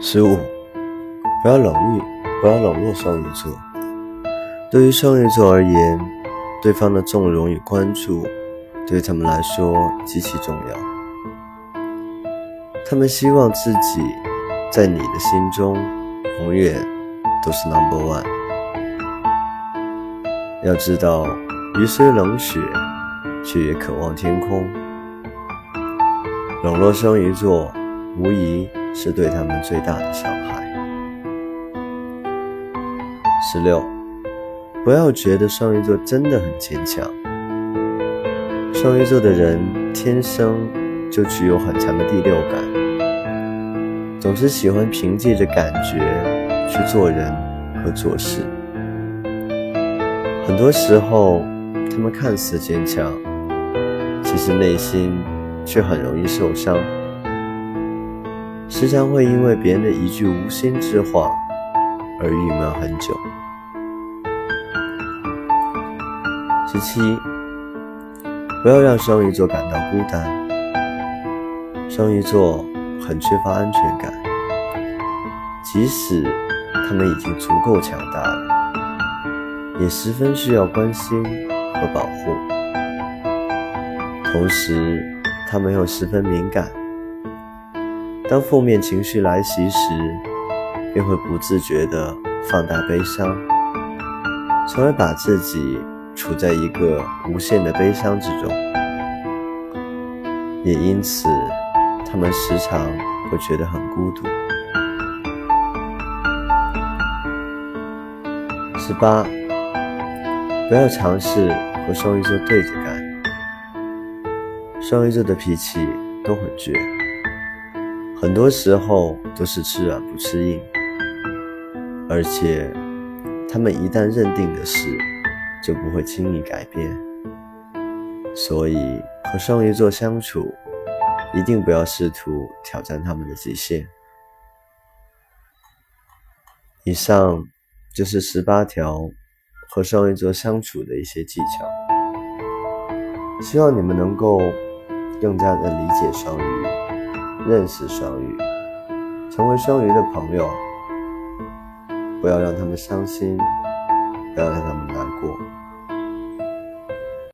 十五，不要冷遇，不要冷落双鱼座。对于双鱼座而言，对方的纵容与关注，对他们来说极其重要。他们希望自己在你的心中永远都是 number one。要知道，鱼虽冷血，却也渴望天空。冷落双鱼座，无疑是对他们最大的伤害。十六，不要觉得双鱼座真的很坚强。双鱼座的人天生就具有很强的第六感，总是喜欢凭借着感觉去做人和做事。很多时候，他们看似坚强，其实内心……却很容易受伤，时常会因为别人的一句无心之话而郁闷很久。十七，不要让双鱼座感到孤单。双鱼座很缺乏安全感，即使他们已经足够强大了，也十分需要关心和保护，同时。他们又十分敏感，当负面情绪来袭时，便会不自觉地放大悲伤，从而把自己处在一个无限的悲伤之中。也因此，他们时常会觉得很孤独。十八，不要尝试和双鱼座对着干。双鱼座的脾气都很倔，很多时候都是吃软不吃硬，而且他们一旦认定的事，就不会轻易改变。所以和双鱼座相处，一定不要试图挑战他们的极限。以上就是十八条和双鱼座相处的一些技巧，希望你们能够。更加的理解双鱼，认识双鱼，成为双鱼的朋友。不要让他们伤心，不要让他们难过。